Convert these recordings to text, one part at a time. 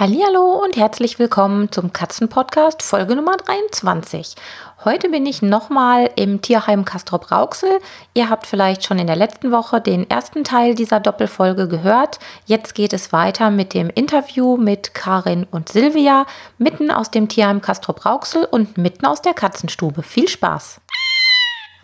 Hallo und herzlich willkommen zum Katzenpodcast Folge Nummer 23. Heute bin ich nochmal im Tierheim Castrop Rauxel. Ihr habt vielleicht schon in der letzten Woche den ersten Teil dieser Doppelfolge gehört. Jetzt geht es weiter mit dem Interview mit Karin und Silvia, mitten aus dem Tierheim Castrop Rauxel und mitten aus der Katzenstube. Viel Spaß!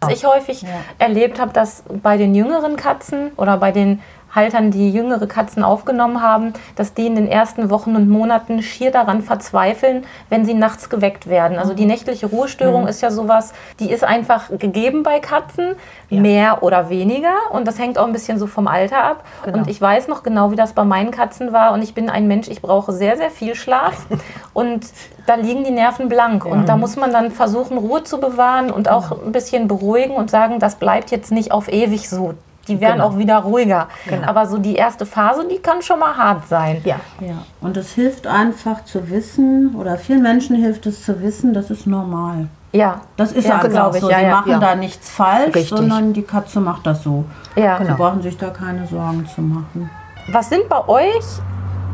Was ich häufig ja. erlebt habe, dass bei den jüngeren Katzen oder bei den Haltern, die jüngere Katzen aufgenommen haben, dass die in den ersten Wochen und Monaten schier daran verzweifeln, wenn sie nachts geweckt werden. Also die mhm. nächtliche Ruhestörung mhm. ist ja sowas, die ist einfach gegeben bei Katzen, ja. mehr oder weniger. Und das hängt auch ein bisschen so vom Alter ab. Genau. Und ich weiß noch genau, wie das bei meinen Katzen war. Und ich bin ein Mensch, ich brauche sehr, sehr viel Schlaf. und da liegen die Nerven blank. Und da muss man dann versuchen, Ruhe zu bewahren und auch ein bisschen beruhigen und sagen, das bleibt jetzt nicht auf ewig so die werden genau. auch wieder ruhiger. Genau. Aber so die erste Phase, die kann schon mal hart sein. Ja. ja. Und es hilft einfach zu wissen, oder vielen Menschen hilft es zu wissen, das ist normal. Ja. Das ist ja, einfach so. Ja, Sie machen ja. da nichts falsch, Richtig. sondern die Katze macht das so. Ja. Sie genau. brauchen sich da keine Sorgen zu machen. Was sind bei euch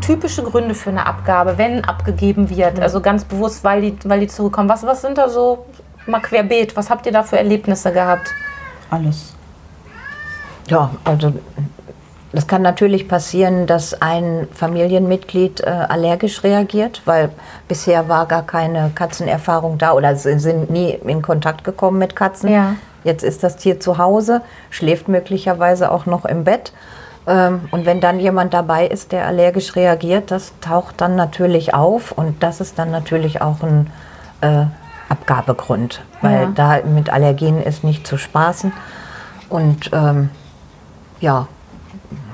typische Gründe für eine Abgabe, wenn abgegeben wird? Also ganz bewusst, weil die, weil die zurückkommen. Was, was sind da so mal querbeet? Was habt ihr da für Erlebnisse gehabt? Alles. Ja, also das kann natürlich passieren, dass ein Familienmitglied äh, allergisch reagiert, weil bisher war gar keine Katzenerfahrung da oder sind nie in Kontakt gekommen mit Katzen. Ja. Jetzt ist das Tier zu Hause, schläft möglicherweise auch noch im Bett. Ähm, und wenn dann jemand dabei ist, der allergisch reagiert, das taucht dann natürlich auf und das ist dann natürlich auch ein äh, Abgabegrund, weil ja. da mit Allergien ist nicht zu spaßen. Und ähm, ja.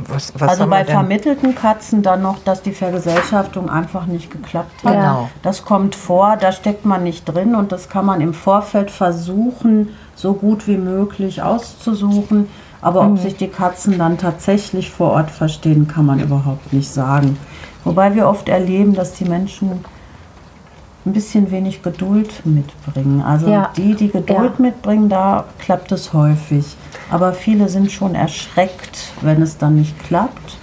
Was, was also bei vermittelten Katzen dann noch, dass die Vergesellschaftung einfach nicht geklappt hat. Genau. Das kommt vor, da steckt man nicht drin und das kann man im Vorfeld versuchen, so gut wie möglich auszusuchen. Aber mhm. ob sich die Katzen dann tatsächlich vor Ort verstehen, kann man überhaupt nicht sagen. Wobei wir oft erleben, dass die Menschen ein bisschen wenig Geduld mitbringen. Also ja. die, die Geduld ja. mitbringen, da klappt es häufig. Aber viele sind schon erschreckt, wenn es dann nicht klappt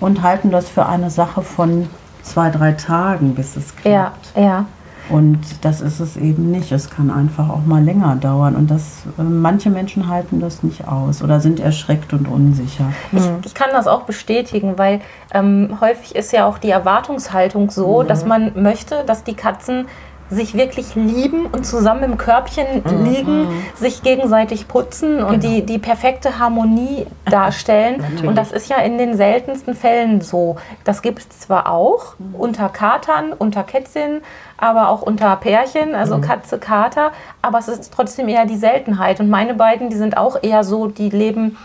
und halten das für eine Sache von zwei, drei Tagen, bis es klappt. Ja, ja. Und das ist es eben nicht. Es kann einfach auch mal länger dauern. Und das, äh, manche Menschen halten das nicht aus oder sind erschreckt und unsicher. Ich, ich kann das auch bestätigen, weil ähm, häufig ist ja auch die Erwartungshaltung so, mhm. dass man möchte, dass die Katzen sich wirklich lieben und zusammen im Körbchen mhm. liegen, mhm. sich gegenseitig putzen und genau. die, die perfekte Harmonie darstellen. und das ist ja in den seltensten Fällen so. Das gibt es zwar auch mhm. unter Katern, unter Kätzchen, aber auch unter Pärchen, also mhm. Katze, Kater, aber es ist trotzdem eher die Seltenheit. Und meine beiden, die sind auch eher so, die leben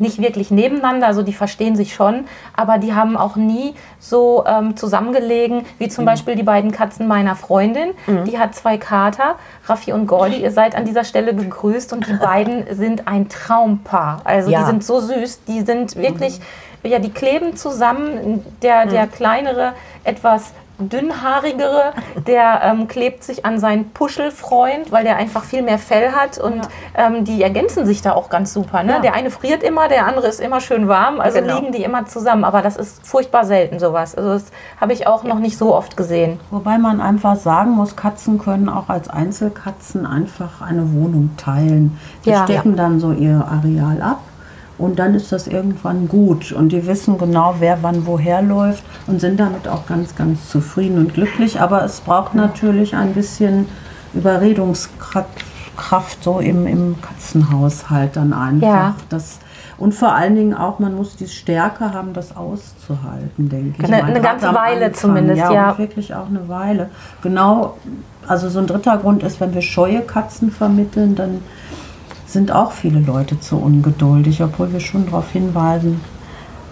nicht wirklich nebeneinander, also die verstehen sich schon, aber die haben auch nie so ähm, zusammengelegen, wie zum mhm. Beispiel die beiden Katzen meiner Freundin. Mhm. Die hat zwei Kater, Raffi und Gordy. Ihr seid an dieser Stelle gegrüßt und die beiden sind ein Traumpaar. Also ja. die sind so süß, die sind wirklich, mhm. ja, die kleben zusammen. Der, der mhm. kleinere, etwas dünnhaarigere, der ähm, klebt sich an seinen Puschelfreund, weil der einfach viel mehr Fell hat und ja. ähm, die ergänzen sich da auch ganz super. Ne? Ja. Der eine friert immer, der andere ist immer schön warm, also genau. liegen die immer zusammen. Aber das ist furchtbar selten sowas. Also das habe ich auch noch nicht so oft gesehen. Wobei man einfach sagen muss, Katzen können auch als Einzelkatzen einfach eine Wohnung teilen. Die ja. stecken dann so ihr Areal ab und dann ist das irgendwann gut. Und die wissen genau, wer wann woher läuft und sind damit auch ganz, ganz zufrieden und glücklich. Aber es braucht natürlich ein bisschen Überredungskraft so im, im Katzenhaushalt dann einfach. Ja. Das, und vor allen Dingen auch, man muss die Stärke haben, das auszuhalten, denke ich. Eine, eine ganze Weile Anfang. zumindest, ja. ja. wirklich auch eine Weile. Genau, also so ein dritter Grund ist, wenn wir scheue Katzen vermitteln, dann sind auch viele Leute zu ungeduldig, obwohl wir schon darauf hinweisen,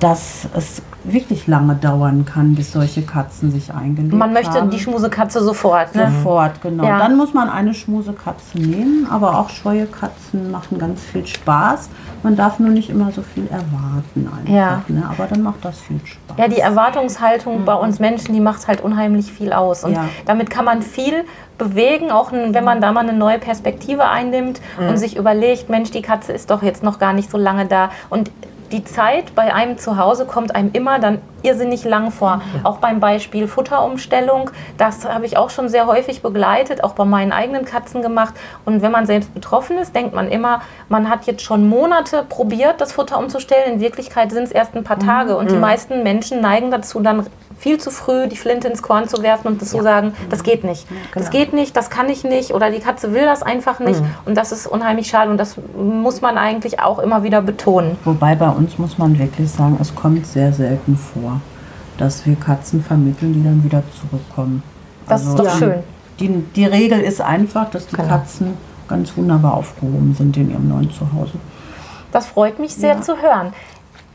dass es wirklich lange dauern kann, bis solche Katzen sich eingelebt haben. Man möchte haben. die Schmusekatze sofort. Ne? Sofort, genau. Ja. Dann muss man eine Schmusekatze nehmen, aber auch scheue Katzen machen ganz viel Spaß. Man darf nur nicht immer so viel erwarten einfach. Ja. Ne? Aber dann macht das viel Spaß. Ja, die Erwartungshaltung mhm. bei uns Menschen, die macht halt unheimlich viel aus. Und ja. damit kann man viel bewegen, auch wenn man da mal eine neue Perspektive einnimmt mhm. und sich überlegt, Mensch, die Katze ist doch jetzt noch gar nicht so lange da. Und die Zeit bei einem zu Hause kommt einem immer dann irrsinnig lang vor. Ja. Auch beim Beispiel Futterumstellung, das habe ich auch schon sehr häufig begleitet, auch bei meinen eigenen Katzen gemacht. Und wenn man selbst betroffen ist, denkt man immer, man hat jetzt schon Monate probiert, das Futter umzustellen. In Wirklichkeit sind es erst ein paar Tage. Und die mhm. meisten Menschen neigen dazu, dann viel zu früh die Flinte ins Korn zu werfen und das ja. zu sagen, das geht nicht. Genau. Das geht nicht, das kann ich nicht oder die Katze will das einfach nicht. Mhm. Und das ist unheimlich schade und das muss man eigentlich auch immer wieder betonen. Wobei bei uns muss man wirklich sagen, es kommt sehr selten vor, dass wir Katzen vermitteln, die dann wieder zurückkommen. Das also, ist doch ja. schön. Die, die Regel ist einfach, dass die genau. Katzen ganz wunderbar aufgehoben sind in ihrem neuen Zuhause. Das freut mich sehr ja. zu hören.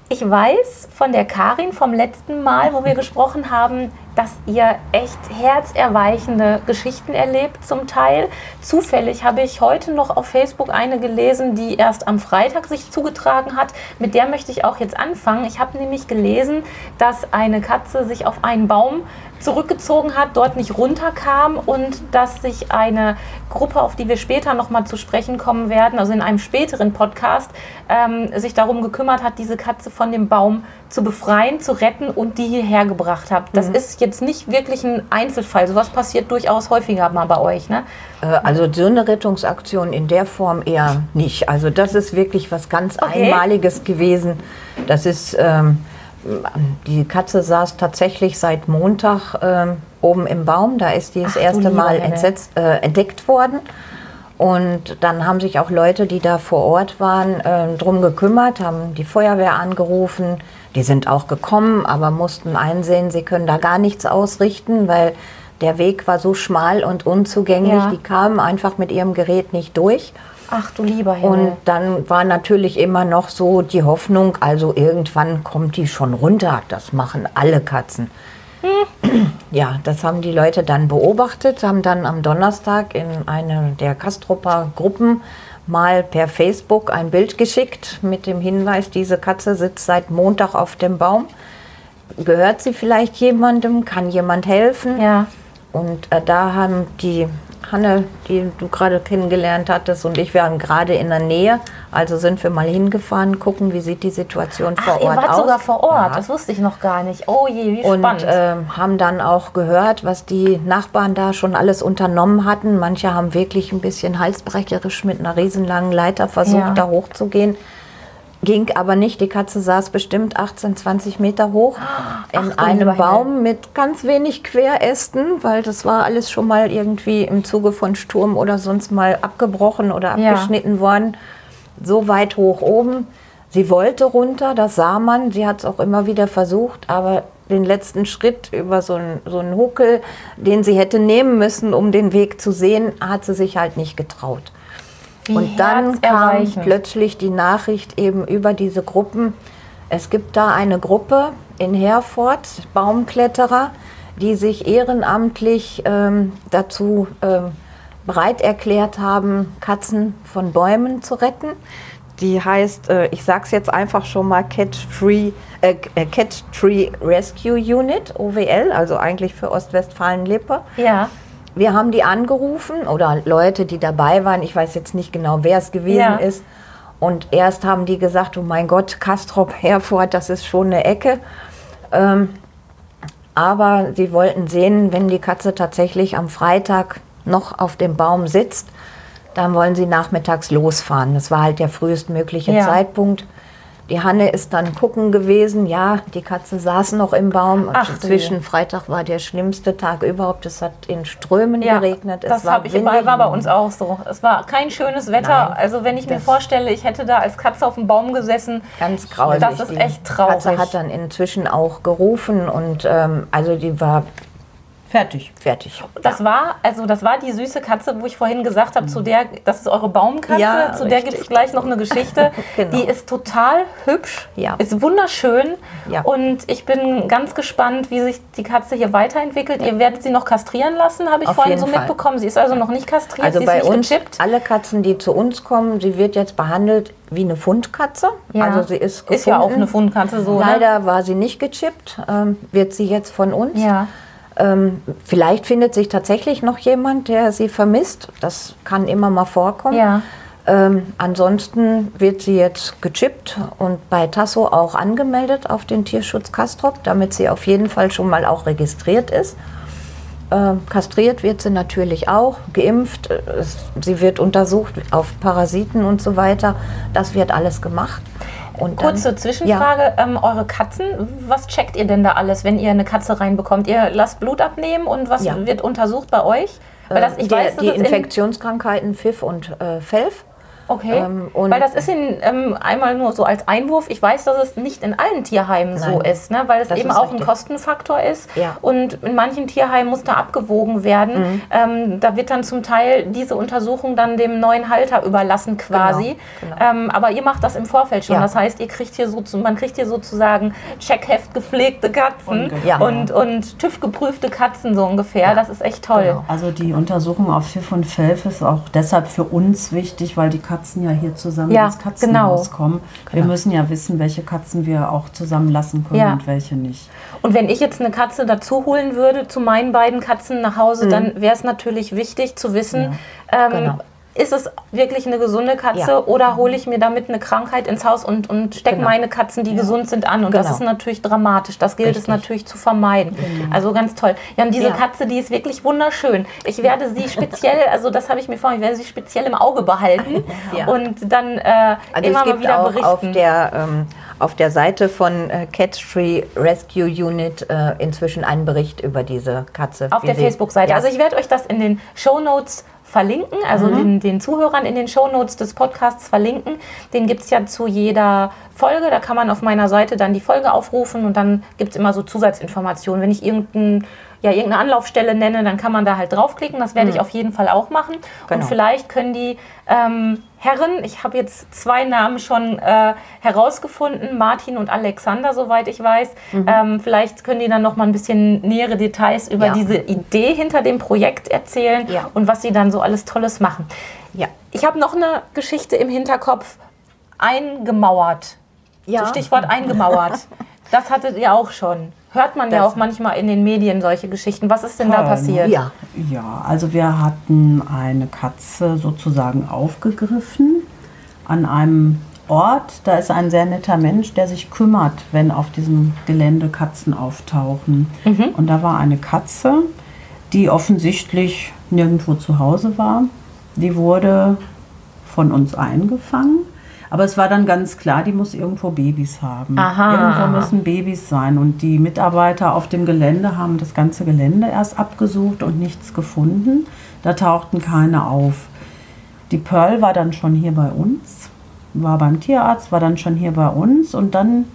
Ich weiß von der Karin vom letzten Mal, wo wir gesprochen haben, dass ihr echt herzerweichende Geschichten erlebt zum Teil. Zufällig habe ich heute noch auf Facebook eine gelesen, die erst am Freitag sich zugetragen hat. Mit der möchte ich auch jetzt anfangen. Ich habe nämlich gelesen, dass eine Katze sich auf einen Baum zurückgezogen hat, dort nicht runterkam und dass sich eine Gruppe, auf die wir später nochmal zu sprechen kommen werden, also in einem späteren Podcast, ähm, sich darum gekümmert hat, diese Katze von dem Baum zu befreien, zu retten und die hierher gebracht hat. Das mhm. ist jetzt nicht wirklich ein Einzelfall. Sowas passiert durchaus häufiger mal bei euch, ne? Äh, also so eine Rettungsaktion in der Form eher nicht. Also das ist wirklich was ganz okay. Einmaliges gewesen. Das ist ähm, die Katze saß tatsächlich seit Montag ähm, oben im Baum. Da ist die das Ach, erste Mal entsetzt, äh, entdeckt worden. Und dann haben sich auch Leute, die da vor Ort waren, äh, drum gekümmert, haben die Feuerwehr angerufen. Die sind auch gekommen, aber mussten einsehen, sie können da gar nichts ausrichten, weil der Weg war so schmal und unzugänglich. Ja. Die kamen einfach mit ihrem Gerät nicht durch. Ach du lieber Himmel. Und dann war natürlich immer noch so die Hoffnung, also irgendwann kommt die schon runter. Das machen alle Katzen. Ja, das haben die Leute dann beobachtet, haben dann am Donnerstag in eine der Kastropper Gruppen mal per Facebook ein Bild geschickt mit dem Hinweis, diese Katze sitzt seit Montag auf dem Baum. Gehört sie vielleicht jemandem? Kann jemand helfen? Ja. Und äh, da haben die Hanne, die du gerade kennengelernt hattest, und ich waren gerade in der Nähe. Also sind wir mal hingefahren, gucken, wie sieht die Situation Ach, vor Ort aus. Ihr wart sogar vor Ort, ja. das wusste ich noch gar nicht. Oh je, wie spannend. Und äh, haben dann auch gehört, was die Nachbarn da schon alles unternommen hatten. Manche haben wirklich ein bisschen halsbrecherisch mit einer riesenlangen Leiter versucht, ja. da hochzugehen. Ging aber nicht. Die Katze saß bestimmt 18, 20 Meter hoch in Ach, einem Baum mit ganz wenig Querästen, weil das war alles schon mal irgendwie im Zuge von Sturm oder sonst mal abgebrochen oder abgeschnitten ja. worden. So weit hoch oben. Sie wollte runter, das sah man. Sie hat es auch immer wieder versucht, aber den letzten Schritt über so einen, so einen Huckel, den sie hätte nehmen müssen, um den Weg zu sehen, hat sie sich halt nicht getraut. Wie und dann kam plötzlich die Nachricht eben über diese Gruppen. Es gibt da eine Gruppe in Herford, Baumkletterer, die sich ehrenamtlich ähm, dazu ähm, bereit erklärt haben, Katzen von Bäumen zu retten. Die heißt, äh, ich sage es jetzt einfach schon mal, Cat, Free, äh, äh Cat Tree Rescue Unit, OWL, also eigentlich für Ostwestfalen-Lippe. Ja. Wir haben die angerufen oder Leute, die dabei waren. Ich weiß jetzt nicht genau, wer es gewesen ja. ist. Und erst haben die gesagt, oh mein Gott, Kastrop, Herford, das ist schon eine Ecke. Ähm, aber sie wollten sehen, wenn die Katze tatsächlich am Freitag noch auf dem Baum sitzt, dann wollen sie nachmittags losfahren. Das war halt der frühestmögliche ja. Zeitpunkt. Die Hanne ist dann gucken gewesen. Ja, die Katze saß noch im Baum. Ach, Zwischen Freitag war der schlimmste Tag überhaupt. Es hat in Strömen ja, geregnet. Es das war, ich, war bei uns auch so. Es war kein schönes Wetter. Nein, also wenn ich mir vorstelle, ich hätte da als Katze auf dem Baum gesessen. Ganz grausig. Das ist echt traurig. Die Katze hat dann inzwischen auch gerufen und ähm, also die war Fertig. Fertig. Das ja. war, also das war die süße Katze, wo ich vorhin gesagt habe, zu der, das ist eure Baumkatze, ja, zu der gibt es gleich noch eine Geschichte. genau. Die ist total hübsch, ja. ist wunderschön ja. und ich bin ganz gespannt, wie sich die Katze hier weiterentwickelt. Ihr werdet sie noch kastrieren lassen, habe ich Auf vorhin so Fall. mitbekommen. Sie ist also noch nicht kastriert, also sie bei uns, gechippt. alle Katzen, die zu uns kommen, sie wird jetzt behandelt wie eine Fundkatze. Ja. Also sie ist gefunden. Ist ja auch eine Fundkatze so. Ne? Leider ne? war sie nicht gechippt, ähm, wird sie jetzt von uns. Ja. Ähm, vielleicht findet sich tatsächlich noch jemand, der sie vermisst. Das kann immer mal vorkommen. Ja. Ähm, ansonsten wird sie jetzt gechippt und bei Tasso auch angemeldet auf den Tierschutz Kastrop, damit sie auf jeden Fall schon mal auch registriert ist. Ähm, kastriert wird sie natürlich auch, geimpft, sie wird untersucht auf Parasiten und so weiter. Das wird alles gemacht. Und Kurze Zwischenfrage, ja. ähm, eure Katzen, was checkt ihr denn da alles, wenn ihr eine Katze reinbekommt? Ihr lasst Blut abnehmen und was ja. wird untersucht bei euch? Weil das, ich die, weiß, die Infektionskrankheiten FIF und äh, FELF Okay. Ähm, weil das ist in, ähm, einmal nur so als Einwurf. Ich weiß, dass es nicht in allen Tierheimen Nein, so ist, ne? weil es eben auch richtig. ein Kostenfaktor ist. Ja. Und in manchen Tierheimen muss da abgewogen werden. Mhm. Ähm, da wird dann zum Teil diese Untersuchung dann dem neuen Halter überlassen quasi. Genau, genau. Ähm, aber ihr macht das im Vorfeld schon. Ja. Das heißt, ihr kriegt hier so, man kriegt hier sozusagen Checkheft gepflegte Katzen ja. und, und TÜV geprüfte Katzen so ungefähr. Das ist echt toll. Genau. Also die Untersuchung auf Pfiff und Felf ist auch deshalb für uns wichtig, weil die Katzen Katzen ja hier zusammen ja, ins Katzenhaus genau. kommen. Wir genau. müssen ja wissen, welche Katzen wir auch zusammen lassen können ja. und welche nicht. Und wenn ich jetzt eine Katze dazu holen würde zu meinen beiden Katzen nach Hause, mhm. dann wäre es natürlich wichtig zu wissen, ja, ähm, genau ist es wirklich eine gesunde Katze ja. oder hole ich mir damit eine Krankheit ins Haus und, und stecke genau. meine Katzen, die ja. gesund sind, an? Und genau. das ist natürlich dramatisch. Das gilt Richtig. es natürlich zu vermeiden. Genau. Also ganz toll. Ja, und diese ja. Katze, die ist wirklich wunderschön. Ich werde sie speziell, also das habe ich mir vor, ich werde sie speziell im Auge behalten und dann äh, also immer mal wieder berichten. Auf der, ähm, auf der Seite von äh, Catstree Rescue Unit äh, inzwischen einen Bericht über diese Katze. Auf der Facebook-Seite. Also ich werde euch das in den Show Notes verlinken, also mhm. den, den Zuhörern in den Shownotes des Podcasts verlinken. Den gibt es ja zu jeder Folge. Da kann man auf meiner Seite dann die Folge aufrufen und dann gibt es immer so Zusatzinformationen. Wenn ich irgendein ja, irgendeine Anlaufstelle nenne, dann kann man da halt draufklicken. Das werde mhm. ich auf jeden Fall auch machen. Genau. Und vielleicht können die ähm, Herren, ich habe jetzt zwei Namen schon äh, herausgefunden, Martin und Alexander, soweit ich weiß. Mhm. Ähm, vielleicht können die dann noch mal ein bisschen nähere Details über ja. diese Idee hinter dem Projekt erzählen ja. und was sie dann so alles Tolles machen. Ja. Ich habe noch eine Geschichte im Hinterkopf. Eingemauert. Ja. So Stichwort eingemauert. das hattet ihr auch schon hört man das ja auch manchmal in den Medien solche Geschichten. Was ist denn da passiert? Ja. ja, also wir hatten eine Katze sozusagen aufgegriffen an einem Ort. Da ist ein sehr netter Mensch, der sich kümmert, wenn auf diesem Gelände Katzen auftauchen. Mhm. Und da war eine Katze, die offensichtlich nirgendwo zu Hause war. Die wurde von uns eingefangen aber es war dann ganz klar, die muss irgendwo Babys haben. Aha. Irgendwo müssen Babys sein. Und die Mitarbeiter auf dem Gelände haben das ganze Gelände erst abgesucht und nichts gefunden. Da tauchten keine auf. Die Pearl war dann schon hier bei uns, war beim Tierarzt, war dann schon hier bei uns und dann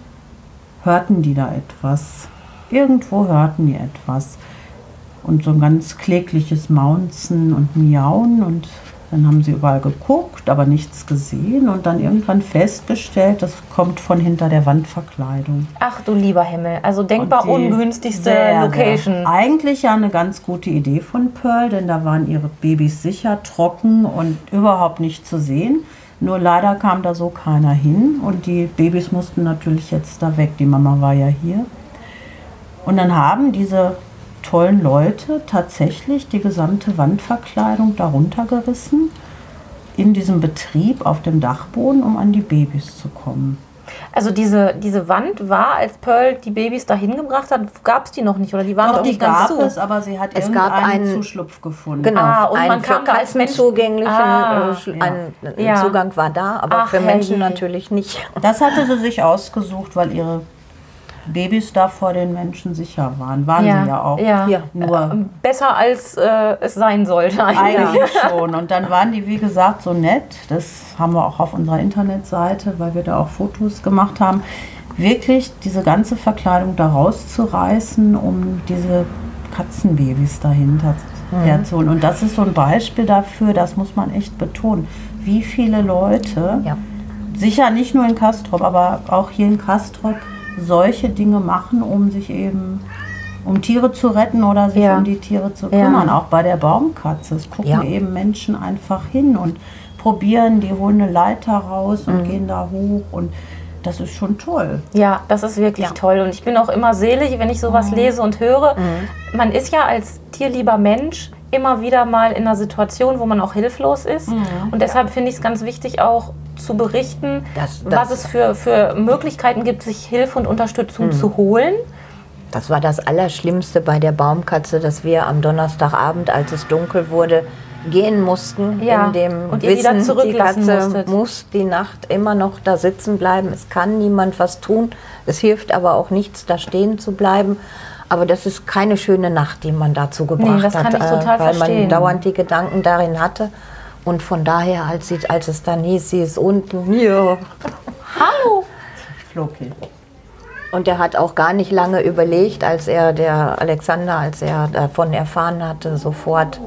hörten die da etwas. Irgendwo hörten die etwas. Und so ein ganz klägliches Maunzen und Miauen und dann haben sie überall geguckt, aber nichts gesehen und dann irgendwann festgestellt, das kommt von hinter der Wandverkleidung. Ach du lieber Himmel, also denkbar ungünstigste sehr, Location. Sehr. Eigentlich ja eine ganz gute Idee von Pearl, denn da waren ihre Babys sicher trocken und überhaupt nicht zu sehen. Nur leider kam da so keiner hin und die Babys mussten natürlich jetzt da weg. Die Mama war ja hier. Und dann haben diese tollen Leute tatsächlich die gesamte Wandverkleidung darunter gerissen in diesem Betrieb auf dem Dachboden, um an die Babys zu kommen. Also diese, diese Wand war, als Pearl die Babys dahin gebracht hat, gab es die noch nicht oder die waren Doch, noch nicht ganz zu. es, aber sie hat es gab einen Zuschlupf gefunden. Genau, ah, und man kam da als Mensch zugänglichen ah, äh, ja. ein, ja. Zugang war da, aber Ach, für Menschen hey. natürlich nicht. Das hatte sie sich ausgesucht, weil ihre Babys da vor den Menschen sicher waren. Waren ja, sie ja auch. Ja. ja. Nur äh, Besser als äh, es sein sollte eigentlich. eigentlich schon. Und dann waren die, wie gesagt, so nett. Das haben wir auch auf unserer Internetseite, weil wir da auch Fotos gemacht haben. Wirklich diese ganze Verkleidung da rauszureißen, um diese Katzenbabys dahinter mhm. herzuholen. Und das ist so ein Beispiel dafür, das muss man echt betonen, wie viele Leute, ja. sicher nicht nur in Kastrop, aber auch hier in Kastrop, solche Dinge machen, um sich eben um Tiere zu retten oder sich ja. um die Tiere zu kümmern. Ja. Auch bei der Baumkatze. Es gucken ja. eben Menschen einfach hin und probieren, die holen eine Leiter raus und mhm. gehen da hoch und das ist schon toll. Ja, das ist wirklich toll. Und ich bin auch immer selig, wenn ich sowas mhm. lese und höre. Mhm. Man ist ja als tierlieber Mensch immer wieder mal in einer Situation, wo man auch hilflos ist. Mhm. Und deshalb finde ich es ganz wichtig, auch zu berichten, das, das was es für, für Möglichkeiten gibt, sich Hilfe und Unterstützung mhm. zu holen. Das war das Allerschlimmste bei der Baumkatze, dass wir am Donnerstagabend, als es dunkel wurde, gehen mussten, ja. in dem und Wissen, die Katze musstet. muss die Nacht immer noch da sitzen bleiben. Es kann niemand was tun. Es hilft aber auch nichts, da stehen zu bleiben. Aber das ist keine schöne Nacht, die man dazu gebracht nee, das hat, kann ich total weil verstehen. man dauernd die Gedanken darin hatte. Und von daher, als, sie, als es dann hieß, sie ist unten, hier. Hallo! Flog hin. Und er hat auch gar nicht lange überlegt, als er, der Alexander, als er davon erfahren hatte, sofort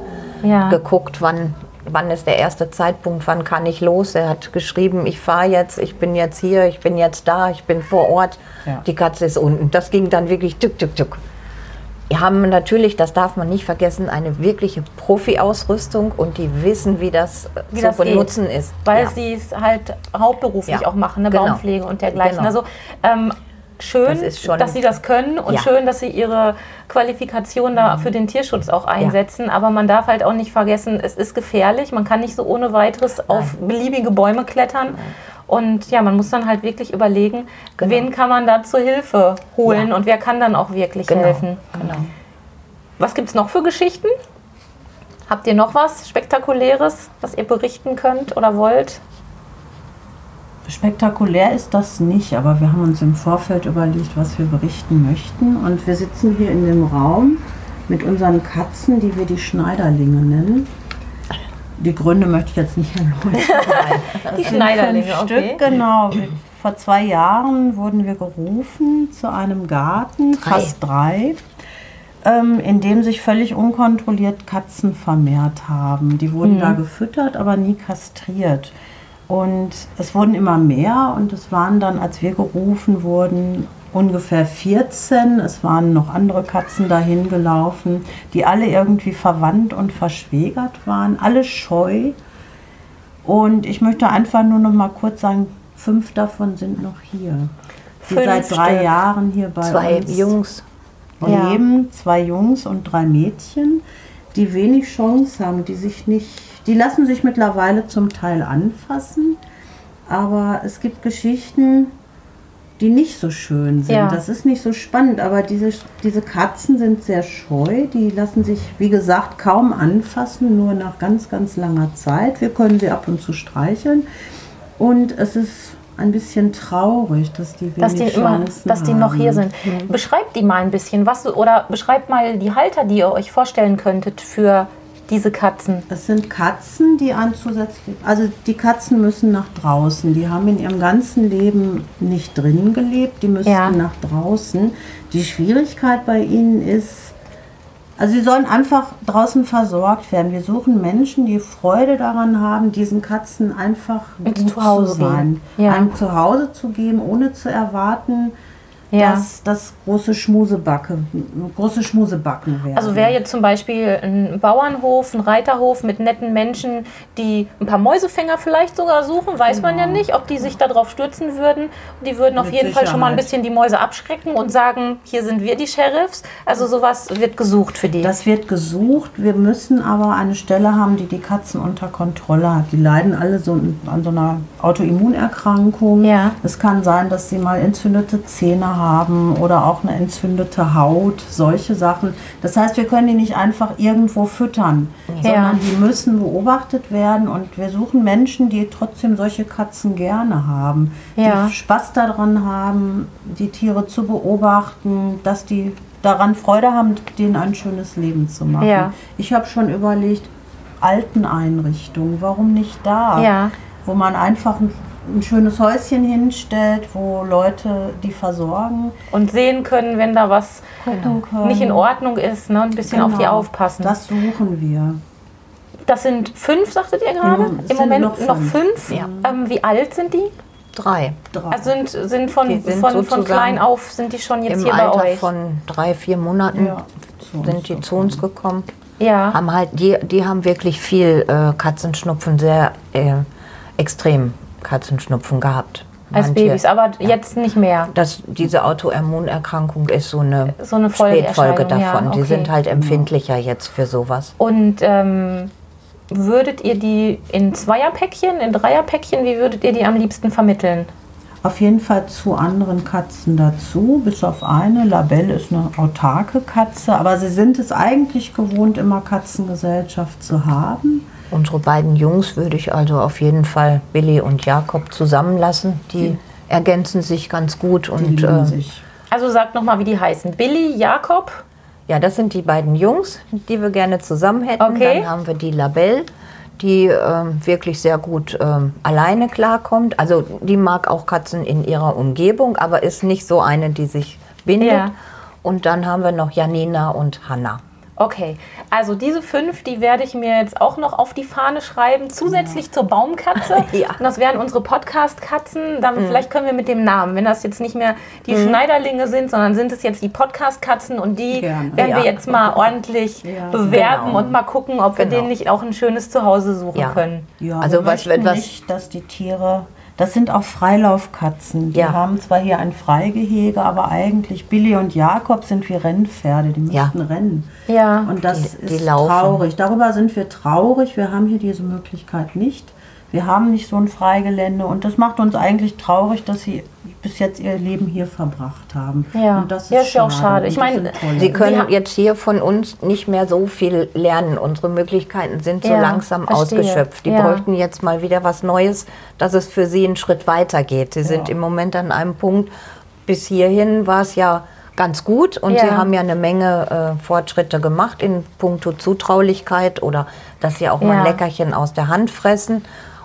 ja. geguckt, wann, wann ist der erste Zeitpunkt, wann kann ich los. Er hat geschrieben, ich fahre jetzt, ich bin jetzt hier, ich bin jetzt da, ich bin vor Ort, ja. die Katze ist unten. Das ging dann wirklich tück, tück, tück. Wir haben natürlich, das darf man nicht vergessen, eine wirkliche Profi-Ausrüstung und die wissen, wie das wie zu das benutzen geht. ist. Weil ja. sie es halt hauptberuflich ja. auch machen, eine genau. Baumpflege und dergleichen. Genau. Also ähm, schön, das dass sie das können und ja. schön, dass sie ihre Qualifikation da mhm. für den Tierschutz auch einsetzen. Ja. Aber man darf halt auch nicht vergessen, es ist gefährlich. Man kann nicht so ohne weiteres Nein. auf beliebige Bäume klettern. Nein. Und ja, man muss dann halt wirklich überlegen, genau. wen kann man da zur Hilfe holen ja. und wer kann dann auch wirklich genau. helfen. Genau. Was gibt es noch für Geschichten? Habt ihr noch was Spektakuläres, was ihr berichten könnt oder wollt? Spektakulär ist das nicht, aber wir haben uns im Vorfeld überlegt, was wir berichten möchten. Und wir sitzen hier in dem Raum mit unseren Katzen, die wir die Schneiderlinge nennen. Die Gründe möchte ich jetzt nicht erläutern. die Schneiderlinge, fünf okay. Stück, genau. Vor zwei Jahren wurden wir gerufen zu einem Garten, drei. fast drei, ähm, in dem sich völlig unkontrolliert Katzen vermehrt haben. Die wurden mhm. da gefüttert, aber nie kastriert. Und es wurden immer mehr und es waren dann, als wir gerufen wurden, ungefähr 14. Es waren noch andere Katzen dahin gelaufen, die alle irgendwie verwandt und verschwägert waren, alle scheu. Und ich möchte einfach nur noch mal kurz sagen, fünf davon sind noch hier. Die fünf seit drei Stück. Jahren hier bei zwei uns Jungs. leben. Ja. Zwei Jungs und drei Mädchen, die wenig Chance haben, die sich nicht die lassen sich mittlerweile zum Teil anfassen, aber es gibt Geschichten, die nicht so schön sind. Ja. Das ist nicht so spannend, aber diese, diese Katzen sind sehr scheu. Die lassen sich, wie gesagt, kaum anfassen, nur nach ganz, ganz langer Zeit. Wir können sie ab und zu streicheln. Und es ist ein bisschen traurig, dass die dass die, immer, dass die noch hier sind. Mhm. Beschreibt die mal ein bisschen, was oder beschreibt mal die Halter, die ihr euch vorstellen könntet für diese Katzen? Es sind Katzen, die an zusätzlich, also die Katzen müssen nach draußen. Die haben in ihrem ganzen Leben nicht drinnen gelebt, die müssen ja. nach draußen. Die Schwierigkeit bei ihnen ist, also sie sollen einfach draußen versorgt werden. Wir suchen Menschen, die Freude daran haben, diesen Katzen einfach gut zu Hause zu sein, ja. einem zu Hause zu geben, ohne zu erwarten, ja. dass das große Schmusebacke, große Schmusebacken werden. Also wäre jetzt zum Beispiel ein Bauernhof, ein Reiterhof mit netten Menschen, die ein paar Mäusefänger vielleicht sogar suchen, weiß genau. man ja genau. nicht, ob die sich darauf stürzen würden. Die würden auf mit jeden Sicherheit. Fall schon mal ein bisschen die Mäuse abschrecken und sagen, hier sind wir die Sheriffs. Also sowas wird gesucht für die. Das wird gesucht. Wir müssen aber eine Stelle haben, die die Katzen unter Kontrolle hat. Die leiden alle so an so einer Autoimmunerkrankung. Ja. Es kann sein, dass sie mal entzündete Zähne haben haben oder auch eine entzündete Haut, solche Sachen. Das heißt, wir können die nicht einfach irgendwo füttern, ja. sondern die müssen beobachtet werden und wir suchen Menschen, die trotzdem solche Katzen gerne haben, ja. die Spaß daran haben, die Tiere zu beobachten, dass die daran Freude haben, denen ein schönes Leben zu machen. Ja. Ich habe schon überlegt, Alteneinrichtungen, warum nicht da? Ja. Wo man einfach ein schönes Häuschen hinstellt, wo Leute die versorgen. Und sehen können, wenn da was nicht in Ordnung ist, ne? ein bisschen genau. auf die genau. aufpassen. Das suchen wir. Das sind fünf, sagtet ihr gerade? Mhm, Im Moment noch fünf. Noch fünf. Ja. Ähm, wie alt sind die? Drei. drei. Also sind, sind von, sind von, von klein auf, sind die schon jetzt hier Alter bei euch? von drei, vier Monaten ja. sind die zu uns gekommen. Ja. Haben halt, die, die haben wirklich viel äh, Katzenschnupfen, sehr äh, extrem Katzenschnupfen gehabt. Als Manche, Babys, aber ja. jetzt nicht mehr. Das, diese Autoimmunerkrankung ist so eine, so eine Spätfolge davon. Ja, okay. Die sind halt empfindlicher jetzt für sowas. Und ähm, würdet ihr die in Zweierpäckchen, in Dreierpäckchen, wie würdet ihr die am liebsten vermitteln? Auf jeden Fall zu anderen Katzen dazu, bis auf eine. Labelle ist eine autarke Katze, aber sie sind es eigentlich gewohnt, immer Katzengesellschaft zu haben. Unsere beiden Jungs würde ich also auf jeden Fall Billy und Jakob zusammenlassen. Die, die ergänzen sich ganz gut und äh, sich. Also sagt nochmal, wie die heißen. Billy, Jakob ja, das sind die beiden Jungs, die wir gerne zusammen hätten. Okay. Dann haben wir die Labelle, die ähm, wirklich sehr gut ähm, alleine klarkommt. Also die mag auch Katzen in ihrer Umgebung, aber ist nicht so eine, die sich bindet. Ja. Und dann haben wir noch Janina und Hanna. Okay, also diese fünf, die werde ich mir jetzt auch noch auf die Fahne schreiben, zusätzlich zur Baumkatze. ja. Und das wären unsere Podcast-Katzen. Mhm. Vielleicht können wir mit dem Namen, wenn das jetzt nicht mehr die mhm. Schneiderlinge sind, sondern sind es jetzt die Podcast-Katzen und die Gerne. werden ja. wir jetzt mal ordentlich ja. bewerben genau. und mal gucken, ob genau. wir denen nicht auch ein schönes Zuhause suchen können. Ja, also was wird was nicht, dass die Tiere das sind auch Freilaufkatzen. Die ja. haben zwar hier ein Freigehege, aber eigentlich Billy und Jakob sind wie Rennpferde. Die müssten ja. rennen. Ja. Und das die, die ist laufen. traurig. Darüber sind wir traurig. Wir haben hier diese Möglichkeit nicht. Wir haben nicht so ein Freigelände und das macht uns eigentlich traurig, dass sie bis jetzt ihr Leben hier verbracht haben. Ja, und das ist, ja, ist schade. auch schade. Ich meine, sie können jetzt hier von uns nicht mehr so viel lernen. Unsere Möglichkeiten sind so ja, langsam verstehe. ausgeschöpft. Die ja. bräuchten jetzt mal wieder was Neues, dass es für sie einen Schritt weiter geht. Sie sind im Moment an einem Punkt, bis hierhin war es ja ganz gut und ja. sie haben ja eine Menge äh, Fortschritte gemacht in puncto Zutraulichkeit oder dass sie auch mal ein Leckerchen aus der Hand fressen.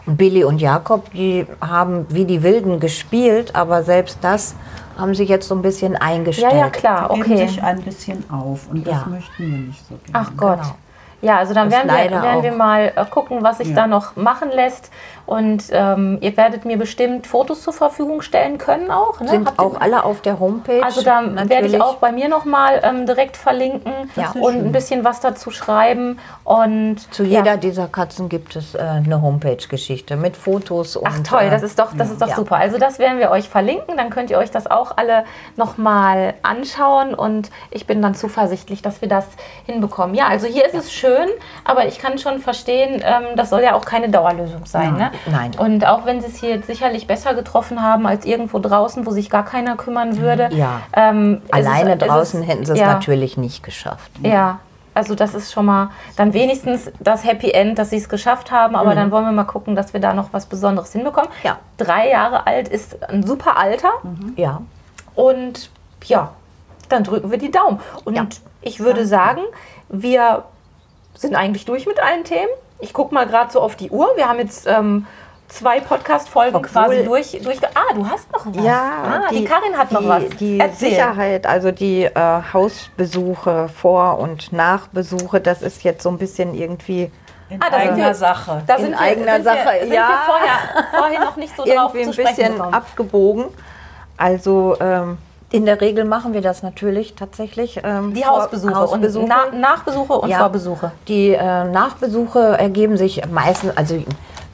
Und Billy und Jakob, die haben wie die Wilden gespielt, aber selbst das haben sich jetzt so ein bisschen eingestellt. Ja, ja, klar, okay. Die sich ein bisschen auf und das möchten wir nicht so gerne. Ach Gott. Genau. Ja, also dann werden wir, werden wir mal äh, gucken, was sich ja. da noch machen lässt. Und ähm, ihr werdet mir bestimmt Fotos zur Verfügung stellen können auch. Ne? Sind Habt auch alle auf der Homepage. Also da werde ich auch bei mir nochmal ähm, direkt verlinken ja. und schön. ein bisschen was dazu schreiben. Und zu jeder ja. dieser Katzen gibt es äh, eine Homepage-Geschichte mit Fotos. Und, Ach toll, das äh, ist doch, das ist doch super. Also das werden wir euch verlinken. Dann könnt ihr euch das auch alle nochmal anschauen. Und ich bin dann zuversichtlich, dass wir das hinbekommen. Ja, also hier ist es schön, aber ich kann schon verstehen, ähm, das soll ja auch keine Dauerlösung sein. Ne? Nein. Und auch wenn sie es hier sicherlich besser getroffen haben als irgendwo draußen, wo sich gar keiner kümmern würde. Ja. Ähm, Alleine es, draußen es, hätten sie es ja. natürlich nicht geschafft. Ne? Ja. Also das ist schon mal dann wenigstens das Happy End, dass sie es geschafft haben. Aber mhm. dann wollen wir mal gucken, dass wir da noch was Besonderes hinbekommen. Ja. Drei Jahre alt ist ein super Alter. Mhm. Ja. Und ja, dann drücken wir die Daumen. Und ja. ich würde sagen, wir sind eigentlich durch mit allen Themen ich gucke mal gerade so auf die Uhr. Wir haben jetzt ähm, zwei Podcast-Folgen quasi durch, durch. Ah, du hast noch was. Ja, ah, die, die Karin hat noch was. Die Erzähl. Sicherheit, also die äh, Hausbesuche, Vor- und Nachbesuche, das ist jetzt so ein bisschen irgendwie. In ah, eigener wir, Sache. Da in eigener sind Sache, wir, sind ja. Wir vorher, vorher noch nicht so drauf irgendwie zu ein bisschen abgebogen. Also ähm, in der Regel machen wir das natürlich tatsächlich. Ähm, die Hausbesuche, Hausbesuche. und Na Nachbesuche und ja, Vorbesuche. Die äh, Nachbesuche ergeben sich meistens, also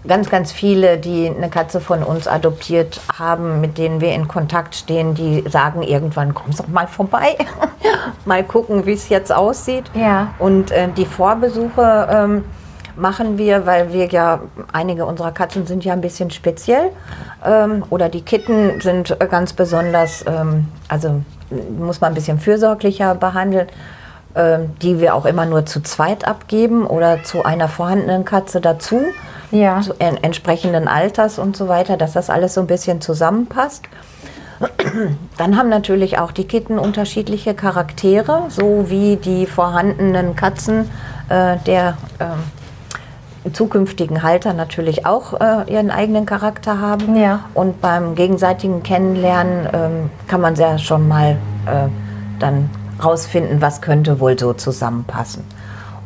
ganz, ganz viele, die eine Katze von uns adoptiert haben, mit denen wir in Kontakt stehen, die sagen irgendwann, komm doch mal vorbei, mal gucken, wie es jetzt aussieht. Ja. Und äh, die Vorbesuche ähm, machen wir, weil wir ja, einige unserer Katzen sind ja ein bisschen speziell ähm, oder die Kitten sind ganz besonders, ähm, also muss man ein bisschen fürsorglicher behandeln, ähm, die wir auch immer nur zu zweit abgeben oder zu einer vorhandenen Katze dazu, ja. zu en entsprechenden Alters und so weiter, dass das alles so ein bisschen zusammenpasst. Dann haben natürlich auch die Kitten unterschiedliche Charaktere, so wie die vorhandenen Katzen äh, der äh, zukünftigen Halter natürlich auch äh, ihren eigenen Charakter haben. Ja. Und beim gegenseitigen Kennenlernen ähm, kann man ja schon mal äh, dann rausfinden, was könnte wohl so zusammenpassen.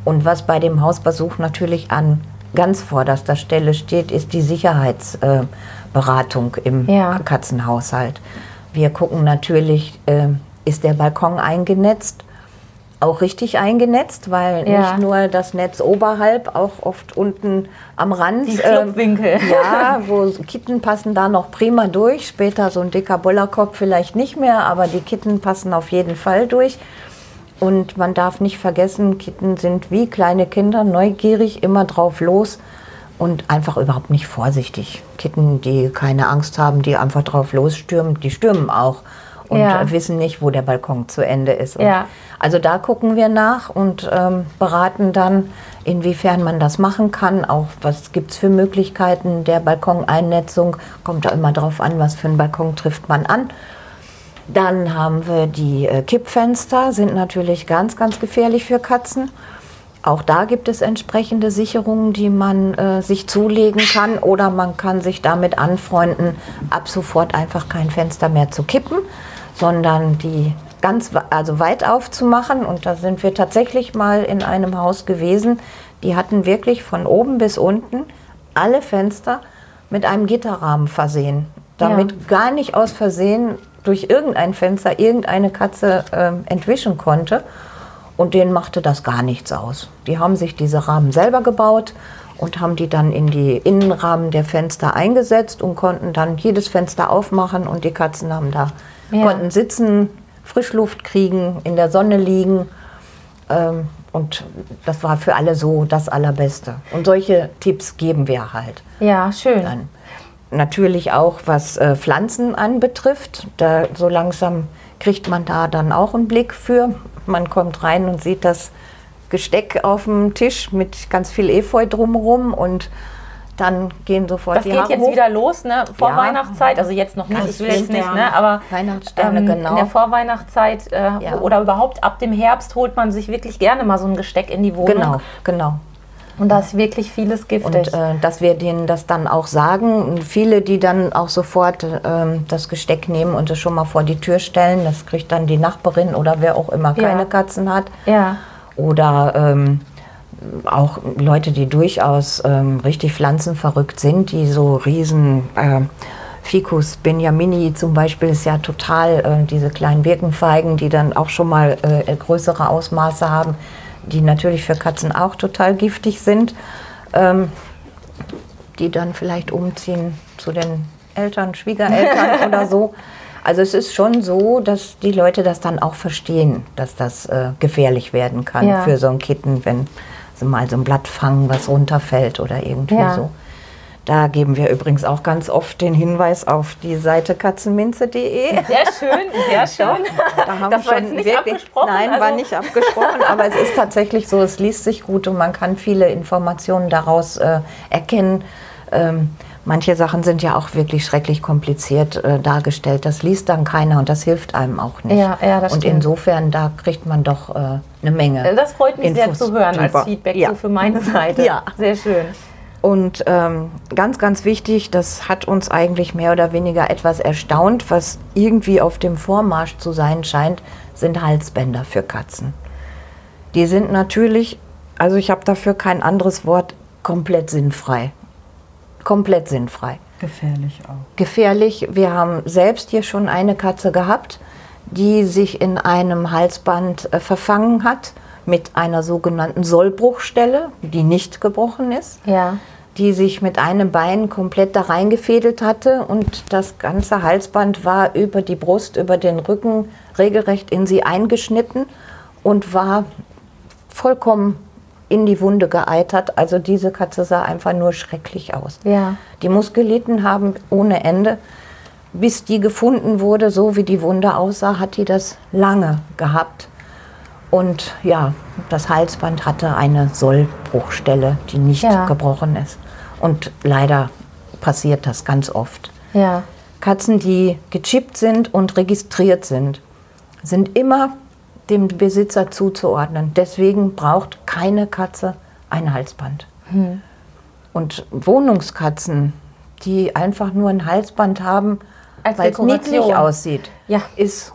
Und was bei dem Hausbesuch natürlich an ganz vorderster Stelle steht, ist die Sicherheitsberatung äh, im ja. Katzenhaushalt. Wir gucken natürlich, äh, ist der Balkon eingenetzt? Auch richtig eingenetzt, weil ja. nicht nur das Netz oberhalb, auch oft unten am Rand. Die Clubwinkel. Ähm, ja, wo Kitten passen da noch prima durch. Später so ein dicker Bullerkopf vielleicht nicht mehr, aber die Kitten passen auf jeden Fall durch. Und man darf nicht vergessen, Kitten sind wie kleine Kinder, neugierig, immer drauf los und einfach überhaupt nicht vorsichtig. Kitten, die keine Angst haben, die einfach drauf losstürmen, die stürmen auch und ja. wissen nicht, wo der Balkon zu Ende ist. Ja. Also da gucken wir nach und ähm, beraten dann, inwiefern man das machen kann. Auch was gibt es für Möglichkeiten der Balkoneinnetzung. Kommt da immer drauf an, was für einen Balkon trifft man an. Dann haben wir die äh, Kippfenster, sind natürlich ganz, ganz gefährlich für Katzen. Auch da gibt es entsprechende Sicherungen, die man äh, sich zulegen kann oder man kann sich damit anfreunden, ab sofort einfach kein Fenster mehr zu kippen, sondern die ganz also weit aufzumachen. Und da sind wir tatsächlich mal in einem Haus gewesen. Die hatten wirklich von oben bis unten alle Fenster mit einem Gitterrahmen versehen, damit ja. gar nicht aus Versehen durch irgendein Fenster irgendeine Katze äh, entwischen konnte. Und denen machte das gar nichts aus. Die haben sich diese Rahmen selber gebaut und haben die dann in die Innenrahmen der Fenster eingesetzt und konnten dann jedes Fenster aufmachen und die Katzen haben da ja. konnten sitzen, Frischluft kriegen, in der Sonne liegen. Ähm, und das war für alle so das Allerbeste. Und solche Tipps geben wir halt. Ja, schön. Dann natürlich auch, was äh, Pflanzen anbetrifft. Da so langsam kriegt man da dann auch einen Blick für. Man kommt rein und sieht das Gesteck auf dem Tisch mit ganz viel Efeu drumherum und dann gehen sofort das die Haare Das geht jetzt hoch. wieder los, ne? Vor ja. Weihnachtszeit, also jetzt noch nicht, das ich will jetzt nicht, ne? aber Weihnachtssterne, ähm, genau. in der Vorweihnachtszeit äh, ja. oder überhaupt ab dem Herbst holt man sich wirklich gerne mal so ein Gesteck in die Wohnung. Genau, genau. Und da ist wirklich vieles giftig. Und äh, dass wir denen das dann auch sagen. Viele, die dann auch sofort äh, das Gesteck nehmen und es schon mal vor die Tür stellen, das kriegt dann die Nachbarin oder wer auch immer keine ja. Katzen hat. Ja. Oder ähm, auch Leute, die durchaus ähm, richtig pflanzenverrückt sind, die so riesen äh, Ficus benjamini zum Beispiel ist ja total äh, diese kleinen Birkenfeigen, die dann auch schon mal äh, größere Ausmaße haben die natürlich für Katzen auch total giftig sind, ähm, die dann vielleicht umziehen zu den Eltern, Schwiegereltern oder so. Also es ist schon so, dass die Leute das dann auch verstehen, dass das äh, gefährlich werden kann ja. für so ein Kitten, wenn mal so ein Blatt fangen, was runterfällt oder irgendwie ja. so. Da geben wir übrigens auch ganz oft den Hinweis auf die Seite katzenminze.de. Sehr schön, sehr schön. Da haben das wir schon nicht wirklich, abgesprochen. Nein, also. war nicht abgesprochen, aber es ist tatsächlich so, es liest sich gut und man kann viele Informationen daraus äh, erkennen. Ähm, manche Sachen sind ja auch wirklich schrecklich kompliziert äh, dargestellt. Das liest dann keiner und das hilft einem auch nicht. Ja, ja, das und stimmt. insofern, da kriegt man doch äh, eine Menge. Das freut mich Infos sehr zu hören drüber. als Feedback ja. so für meine Seite. Ja. Sehr schön. Und ähm, ganz, ganz wichtig, das hat uns eigentlich mehr oder weniger etwas erstaunt, was irgendwie auf dem Vormarsch zu sein scheint, sind Halsbänder für Katzen. Die sind natürlich, also ich habe dafür kein anderes Wort, komplett sinnfrei. Komplett sinnfrei. Gefährlich auch. Gefährlich. Wir haben selbst hier schon eine Katze gehabt, die sich in einem Halsband äh, verfangen hat mit einer sogenannten Sollbruchstelle, die nicht gebrochen ist. Ja. Die sich mit einem Bein komplett da reingefädelt hatte und das ganze Halsband war über die Brust, über den Rücken regelrecht in sie eingeschnitten und war vollkommen in die Wunde geeitert. Also diese Katze sah einfach nur schrecklich aus. Ja. Die Muskeliten haben ohne Ende. Bis die gefunden wurde, so wie die Wunde aussah, hat die das lange gehabt. Und ja, das Halsband hatte eine Sollbruchstelle, die nicht ja. gebrochen ist. Und leider passiert das ganz oft. Ja. Katzen, die gechippt sind und registriert sind, sind immer dem Besitzer zuzuordnen. Deswegen braucht keine Katze ein Halsband. Hm. Und Wohnungskatzen, die einfach nur ein Halsband haben, weil es niedlich aussieht, ja. ist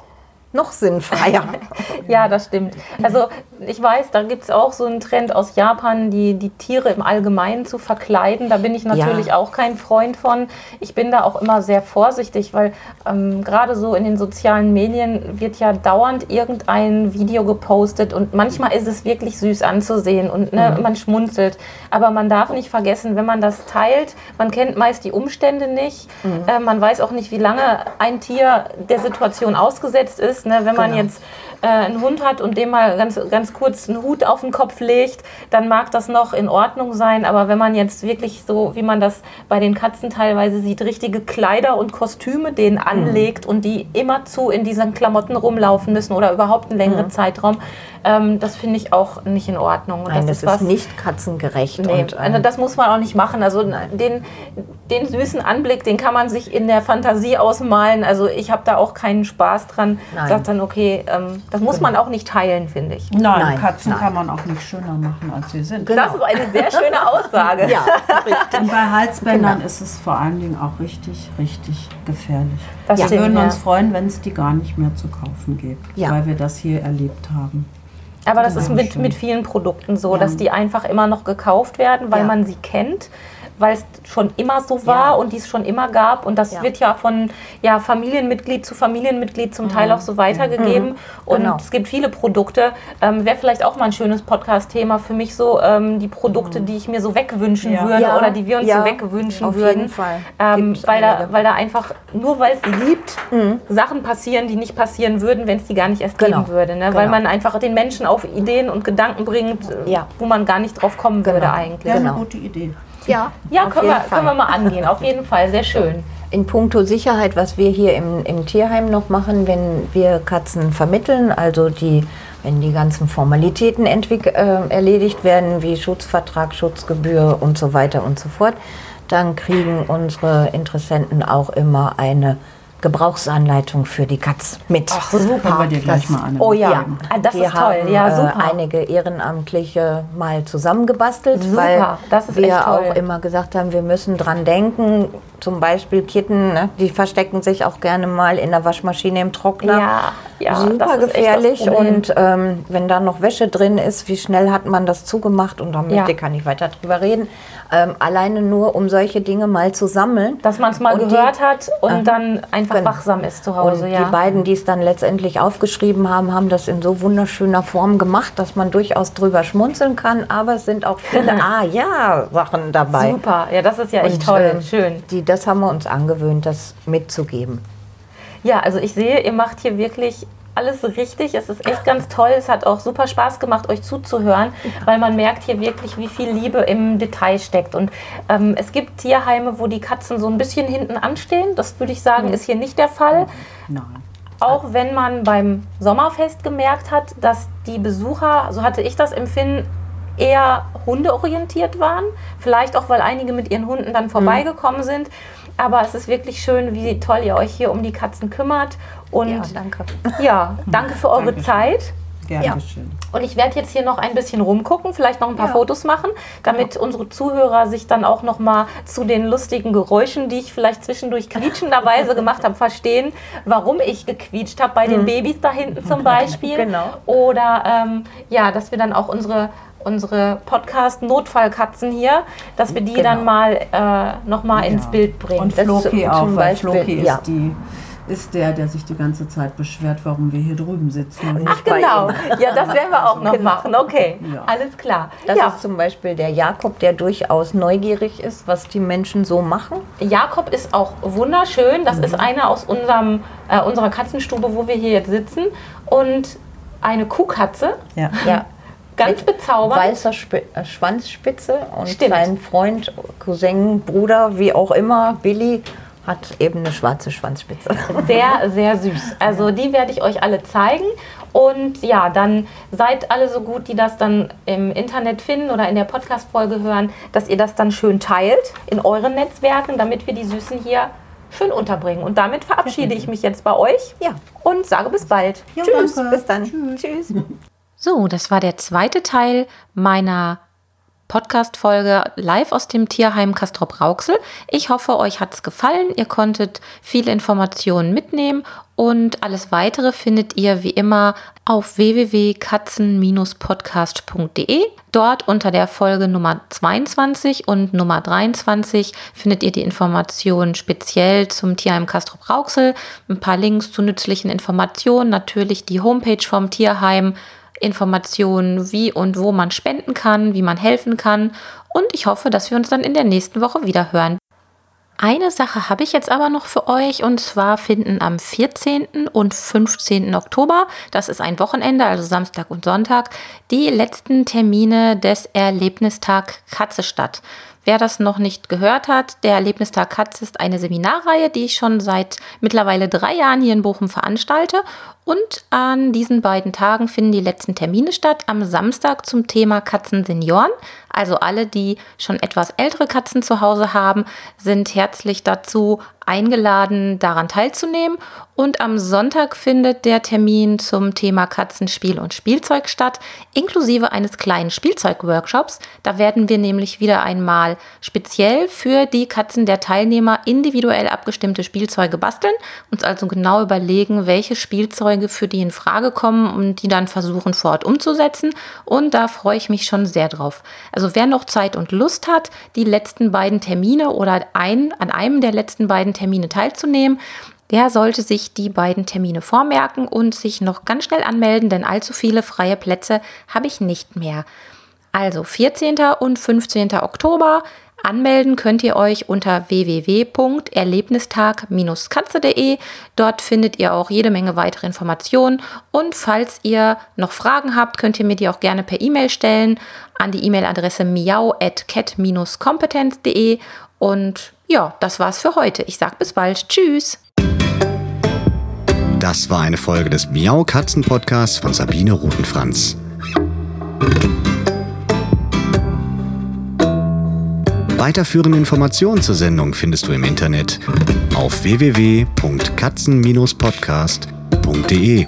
noch sinnfreier. ja, das stimmt. Also ich weiß, da gibt es auch so einen Trend aus Japan, die, die Tiere im Allgemeinen zu verkleiden. Da bin ich natürlich ja. auch kein Freund von. Ich bin da auch immer sehr vorsichtig, weil ähm, gerade so in den sozialen Medien wird ja dauernd irgendein Video gepostet und manchmal ist es wirklich süß anzusehen und ne, mhm. man schmunzelt. Aber man darf nicht vergessen, wenn man das teilt, man kennt meist die Umstände nicht. Mhm. Äh, man weiß auch nicht, wie lange ein Tier der Situation ausgesetzt ist. Ne? Wenn man genau. jetzt äh, einen Hund hat und dem mal ganz, ganz kurz einen Hut auf den Kopf legt, dann mag das noch in Ordnung sein. Aber wenn man jetzt wirklich so, wie man das bei den Katzen teilweise sieht, richtige Kleider und Kostüme denen mhm. anlegt und die immerzu in diesen Klamotten rumlaufen müssen oder überhaupt einen längeren mhm. Zeitraum, ähm, das finde ich auch nicht in Ordnung. Nein, das, das ist, ist nicht katzengerecht. Nee, und, ähm, das muss man auch nicht machen. Also den, den süßen Anblick, den kann man sich in der Fantasie ausmalen. Also ich habe da auch keinen Spaß dran. Nein. Sagt dann, okay, ähm, das muss genau. man auch nicht teilen, finde ich. Nein, Nein Katzen Nein. kann man auch nicht schöner machen, als sie sind. Genau. Das ist eine sehr schöne Aussage. ja, richtig. Und bei Halsbändern genau. ist es vor allen Dingen auch richtig, richtig gefährlich. Das wir stimmt, würden uns freuen, wenn es die gar nicht mehr zu kaufen gibt, ja. weil wir das hier erlebt haben. Aber das ist mit, mit vielen Produkten so, ja. dass die einfach immer noch gekauft werden, weil ja. man sie kennt weil es schon immer so war ja. und die es schon immer gab. Und das ja. wird ja von ja, Familienmitglied zu Familienmitglied zum Teil mhm. auch so weitergegeben. Mhm. Und genau. es gibt viele Produkte. Ähm, Wäre vielleicht auch mal ein schönes Podcast-Thema für mich so, ähm, die Produkte, mhm. die ich mir so wegwünschen ja. würde oder die wir uns so wegwünschen Auf würden. Jeden Fall. Ähm, weil, da, weil da einfach, nur weil es sie liebt, mhm. Sachen passieren, die nicht passieren würden, wenn es die gar nicht erst genau. geben würde. Ne? Genau. Weil man einfach den Menschen auf Ideen und Gedanken bringt, wo man gar nicht drauf kommen würde genau. eigentlich. Ja, eine genau. gute Idee. Ja, ja können, wir, können wir mal angehen, auf jeden Fall, sehr schön. In puncto Sicherheit, was wir hier im, im Tierheim noch machen, wenn wir Katzen vermitteln, also die, wenn die ganzen Formalitäten äh, erledigt werden, wie Schutzvertrag, Schutzgebühr und so weiter und so fort, dann kriegen unsere Interessenten auch immer eine Gebrauchsanleitung für die Katz mit. Ach, super. Können wir dir gleich mal an. Oh ja, ja. Ah, das wir ist toll. Haben, ja, äh, super. Äh, einige Ehrenamtliche mal zusammengebastelt, super. weil wir auch immer gesagt haben, wir müssen dran denken, zum Beispiel Kitten, ne, die verstecken sich auch gerne mal in der Waschmaschine im Trockner. Ja, ja super gefährlich. Und ähm, wenn da noch Wäsche drin ist, wie schnell hat man das zugemacht? Und da möchte ich gar nicht weiter drüber reden. Ähm, alleine nur, um solche Dinge mal zu sammeln. Dass man es mal und gehört die, hat und äh, dann einfach genau. wachsam ist zu Hause. Und ja. die beiden, die es dann letztendlich aufgeschrieben haben, haben das in so wunderschöner Form gemacht, dass man durchaus drüber schmunzeln kann. Aber es sind auch viele Ah-Ja-Sachen dabei. Super, ja, das ist ja echt und, toll, äh, schön. Die das haben wir uns angewöhnt, das mitzugeben. Ja, also ich sehe, ihr macht hier wirklich alles richtig. Es ist echt ganz toll. Es hat auch super Spaß gemacht, euch zuzuhören, weil man merkt hier wirklich, wie viel Liebe im Detail steckt. Und ähm, es gibt Tierheime, wo die Katzen so ein bisschen hinten anstehen. Das würde ich sagen, ist hier nicht der Fall. Nein. Auch wenn man beim Sommerfest gemerkt hat, dass die Besucher, so hatte ich das Empfinden, eher hundeorientiert waren. Vielleicht auch, weil einige mit ihren Hunden dann vorbeigekommen mhm. sind. Aber es ist wirklich schön, wie toll ihr euch hier um die Katzen kümmert. Und ja, danke. Ja, danke für eure Dankeschön. Zeit. Gerne ja. schön. Und ich werde jetzt hier noch ein bisschen rumgucken, vielleicht noch ein paar ja. Fotos machen, damit genau. unsere Zuhörer sich dann auch noch mal zu den lustigen Geräuschen, die ich vielleicht zwischendurch quietschenderweise gemacht habe, verstehen, warum ich gequietscht habe bei den mhm. Babys da hinten zum Beispiel. genau. Oder ähm, ja, dass wir dann auch unsere unsere Podcast-Notfallkatzen hier, dass wir die genau. dann mal äh, nochmal ja. ins Bild bringen. Und Floki auch, weil Floki ist, ja. die, ist der, der sich die ganze Zeit beschwert, warum wir hier drüben sitzen. Ach genau, ja, das werden wir auch noch genau. machen. Okay, ja. alles klar. Das ist zum Beispiel der Jakob, der durchaus neugierig ist, was die Menschen so machen. Jakob ist auch wunderschön. Das mhm. ist einer aus unserem, äh, unserer Katzenstube, wo wir hier jetzt sitzen. Und eine Kuhkatze. Ja. ja. Ganz bezaubernd. Weißer Sp äh, Schwanzspitze und Stimmt. sein Freund, Cousin, Bruder, wie auch immer, Billy, hat eben eine schwarze Schwanzspitze. Sehr, sehr süß. Also die werde ich euch alle zeigen. Und ja, dann seid alle so gut, die das dann im Internet finden oder in der Podcast-Folge hören, dass ihr das dann schön teilt in euren Netzwerken, damit wir die Süßen hier schön unterbringen. Und damit verabschiede ich mich jetzt bei euch ja. und sage bis bald. Ja, Tschüss, danke. bis dann. Tschüss. Tschüss. So, das war der zweite Teil meiner Podcast-Folge live aus dem Tierheim Castrop Rauxel. Ich hoffe, euch hat es gefallen. Ihr konntet viele Informationen mitnehmen und alles weitere findet ihr wie immer auf www.katzen-podcast.de. Dort unter der Folge Nummer 22 und Nummer 23 findet ihr die Informationen speziell zum Tierheim Castrop Rauxel, ein paar Links zu nützlichen Informationen, natürlich die Homepage vom Tierheim, Informationen, wie und wo man spenden kann, wie man helfen kann. Und ich hoffe, dass wir uns dann in der nächsten Woche wieder hören. Eine Sache habe ich jetzt aber noch für euch und zwar finden am 14. und 15. Oktober, das ist ein Wochenende, also Samstag und Sonntag, die letzten Termine des Erlebnistag Katze statt. Wer das noch nicht gehört hat, der Erlebnistag Katze ist eine Seminarreihe, die ich schon seit mittlerweile drei Jahren hier in Bochum veranstalte. Und an diesen beiden Tagen finden die letzten Termine statt. Am Samstag zum Thema Katzensenioren. Also alle, die schon etwas ältere Katzen zu Hause haben, sind herzlich dazu eingeladen, daran teilzunehmen. Und am Sonntag findet der Termin zum Thema Katzenspiel und Spielzeug statt, inklusive eines kleinen Spielzeugworkshops. Da werden wir nämlich wieder einmal speziell für die Katzen der Teilnehmer individuell abgestimmte Spielzeuge basteln, uns also genau überlegen, welche Spielzeuge für die in Frage kommen und die dann versuchen vor Ort umzusetzen. Und da freue ich mich schon sehr drauf. Also wer noch Zeit und Lust hat, die letzten beiden Termine oder ein, an einem der letzten beiden Termine teilzunehmen, der sollte sich die beiden Termine vormerken und sich noch ganz schnell anmelden, denn allzu viele freie Plätze habe ich nicht mehr. Also 14. und 15. Oktober. Anmelden könnt ihr euch unter www.erlebnistag-katze.de. Dort findet ihr auch jede Menge weitere Informationen. Und falls ihr noch Fragen habt, könnt ihr mir die auch gerne per E-Mail stellen an die E-Mail-Adresse miau.cat-kompetenz.de. Und ja, das war's für heute. Ich sag bis bald. Tschüss. Das war eine Folge des Miau Katzen Podcasts von Sabine Rutenfranz. Weiterführende Informationen zur Sendung findest du im Internet auf www.katzen-podcast.de.